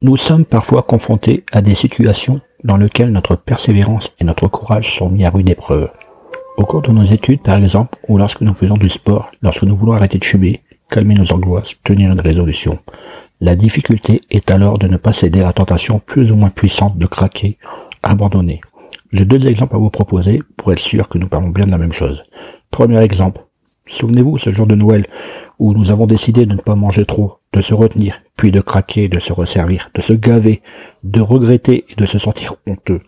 Nous sommes parfois confrontés à des situations dans lesquelles notre persévérance et notre courage sont mis à rude épreuve. Au cours de nos études, par exemple, ou lorsque nous faisons du sport, lorsque nous voulons arrêter de fumer, calmer nos angoisses, tenir une résolution. La difficulté est alors de ne pas céder à la tentation plus ou moins puissante de craquer, abandonner. J'ai deux exemples à vous proposer pour être sûr que nous parlons bien de la même chose. Premier exemple. Souvenez-vous ce jour de Noël où nous avons décidé de ne pas manger trop, de se retenir, puis de craquer, de se resservir, de se gaver, de regretter et de se sentir honteux.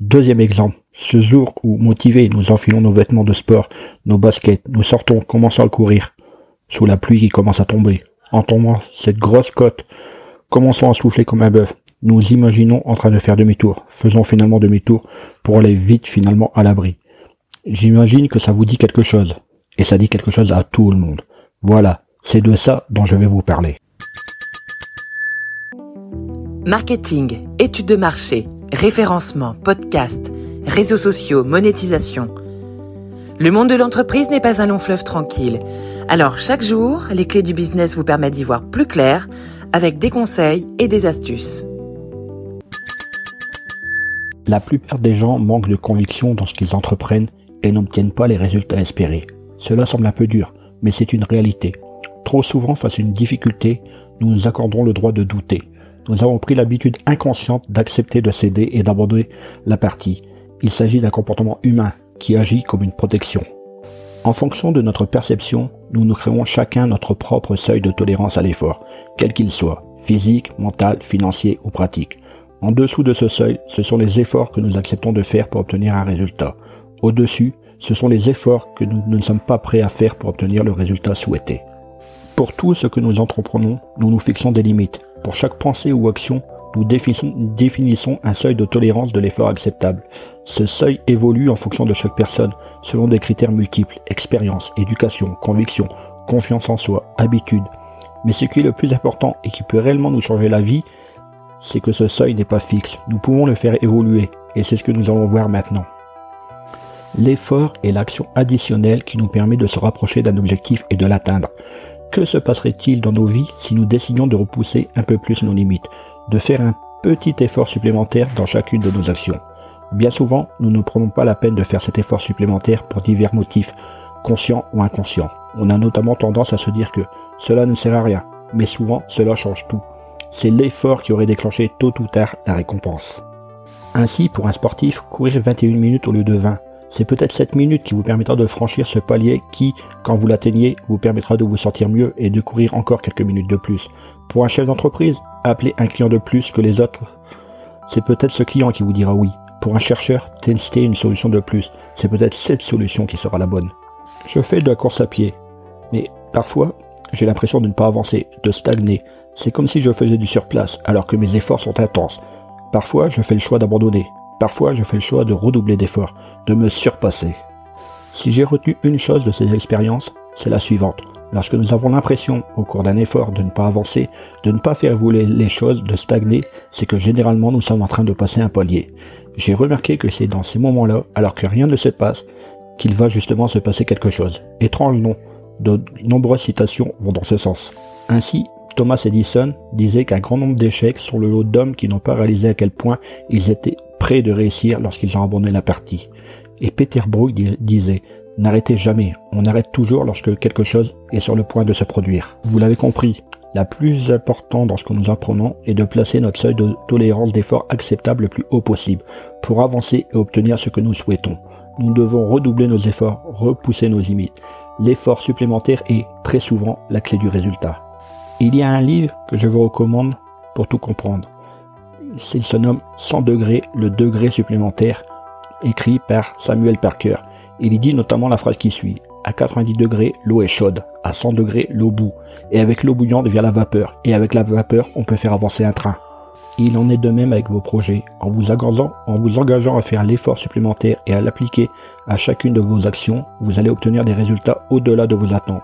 Deuxième exemple, ce jour où, motivés, nous enfilons nos vêtements de sport, nos baskets, nous sortons, commençons à courir, sous la pluie qui commence à tomber, en tombant cette grosse côte, commençons à souffler comme un bœuf, nous imaginons en train de faire demi-tour, faisons finalement demi-tour pour aller vite finalement à l'abri. J'imagine que ça vous dit quelque chose, et ça dit quelque chose à tout le monde. Voilà, c'est de ça dont je vais vous parler. Marketing, études de marché, référencement, podcast, réseaux sociaux, monétisation. Le monde de l'entreprise n'est pas un long fleuve tranquille. Alors chaque jour, les clés du business vous permettent d'y voir plus clair avec des conseils et des astuces. La plupart des gens manquent de conviction dans ce qu'ils entreprennent et n'obtiennent pas les résultats espérés. Cela semble un peu dur, mais c'est une réalité. Trop souvent, face à une difficulté, nous nous accordons le droit de douter. Nous avons pris l'habitude inconsciente d'accepter de céder et d'abandonner la partie. Il s'agit d'un comportement humain qui agit comme une protection. En fonction de notre perception, nous nous créons chacun notre propre seuil de tolérance à l'effort, quel qu'il soit, physique, mental, financier ou pratique. En dessous de ce seuil, ce sont les efforts que nous acceptons de faire pour obtenir un résultat. Au-dessus, ce sont les efforts que nous ne sommes pas prêts à faire pour obtenir le résultat souhaité. Pour tout ce que nous entreprenons, nous nous fixons des limites. Pour chaque pensée ou action, nous définissons un seuil de tolérance de l'effort acceptable. Ce seuil évolue en fonction de chaque personne, selon des critères multiples, expérience, éducation, conviction, confiance en soi, habitude. Mais ce qui est le plus important et qui peut réellement nous changer la vie, c'est que ce seuil n'est pas fixe. Nous pouvons le faire évoluer, et c'est ce que nous allons voir maintenant. L'effort est l'action additionnelle qui nous permet de se rapprocher d'un objectif et de l'atteindre. Que se passerait-il dans nos vies si nous décidions de repousser un peu plus nos limites, de faire un petit effort supplémentaire dans chacune de nos actions? Bien souvent, nous ne prenons pas la peine de faire cet effort supplémentaire pour divers motifs, conscients ou inconscients. On a notamment tendance à se dire que cela ne sert à rien, mais souvent cela change tout. C'est l'effort qui aurait déclenché tôt ou tard la récompense. Ainsi, pour un sportif, courir 21 minutes au lieu de 20, c'est peut-être cette minute qui vous permettra de franchir ce palier qui, quand vous l'atteignez, vous permettra de vous sentir mieux et de courir encore quelques minutes de plus. Pour un chef d'entreprise, appeler un client de plus que les autres, c'est peut-être ce client qui vous dira oui. Pour un chercheur, tester une solution de plus, c'est peut-être cette solution qui sera la bonne. Je fais de la course à pied, mais parfois, j'ai l'impression de ne pas avancer, de stagner. C'est comme si je faisais du surplace alors que mes efforts sont intenses. Parfois, je fais le choix d'abandonner, Parfois, je fais le choix de redoubler d'efforts, de me surpasser. Si j'ai retenu une chose de ces expériences, c'est la suivante. Lorsque nous avons l'impression, au cours d'un effort, de ne pas avancer, de ne pas faire évoluer les choses, de stagner, c'est que généralement nous sommes en train de passer un palier. J'ai remarqué que c'est dans ces moments-là, alors que rien ne se passe, qu'il va justement se passer quelque chose. Étrange non, de nombreuses citations vont dans ce sens. Ainsi, Thomas Edison disait qu'un grand nombre d'échecs sont le lot d'hommes qui n'ont pas réalisé à quel point ils étaient près de réussir lorsqu'ils ont abandonné la partie. Et Peter Brook disait N'arrêtez jamais, on arrête toujours lorsque quelque chose est sur le point de se produire. Vous l'avez compris, la plus importante dans ce que nous apprenons est de placer notre seuil de tolérance d'effort acceptable le plus haut possible pour avancer et obtenir ce que nous souhaitons. Nous devons redoubler nos efforts, repousser nos limites. L'effort supplémentaire est très souvent la clé du résultat. Il y a un livre que je vous recommande pour tout comprendre. Il se nomme 100 degrés, le degré supplémentaire, écrit par Samuel Parker. Il y dit notamment la phrase qui suit. À 90 degrés, l'eau est chaude. À 100 degrés, l'eau bout. Et avec l'eau bouillante vient la vapeur. Et avec la vapeur, on peut faire avancer un train. Il en est de même avec vos projets. En vous en vous engageant à faire l'effort supplémentaire et à l'appliquer à chacune de vos actions, vous allez obtenir des résultats au-delà de vos attentes.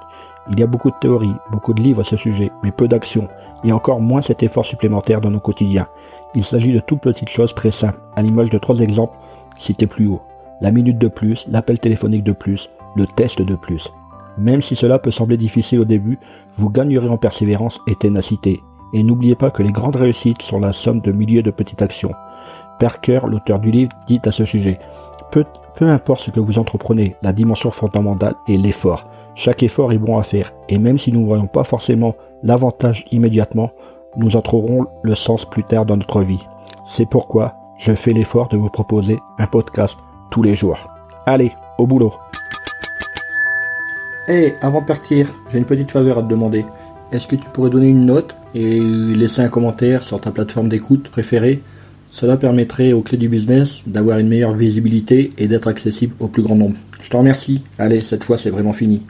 Il y a beaucoup de théories, beaucoup de livres à ce sujet, mais peu d'actions, et encore moins cet effort supplémentaire dans nos quotidiens. Il s'agit de toutes petites choses très simples, à l'image de trois exemples cités plus haut. La minute de plus, l'appel téléphonique de plus, le test de plus. Même si cela peut sembler difficile au début, vous gagnerez en persévérance et ténacité. Et n'oubliez pas que les grandes réussites sont la somme de milliers de petites actions. Perker, l'auteur du livre, dit à ce sujet peu, peu importe ce que vous entreprenez, la dimension fondamentale est l'effort. Chaque effort est bon à faire, et même si nous ne voyons pas forcément l'avantage immédiatement, nous en trouverons le sens plus tard dans notre vie. C'est pourquoi je fais l'effort de vous proposer un podcast tous les jours. Allez, au boulot. Hey, avant de partir, j'ai une petite faveur à te demander. Est-ce que tu pourrais donner une note et laisser un commentaire sur ta plateforme d'écoute préférée? Cela permettrait aux clés du business d'avoir une meilleure visibilité et d'être accessible au plus grand nombre. Je te remercie. Allez, cette fois c'est vraiment fini.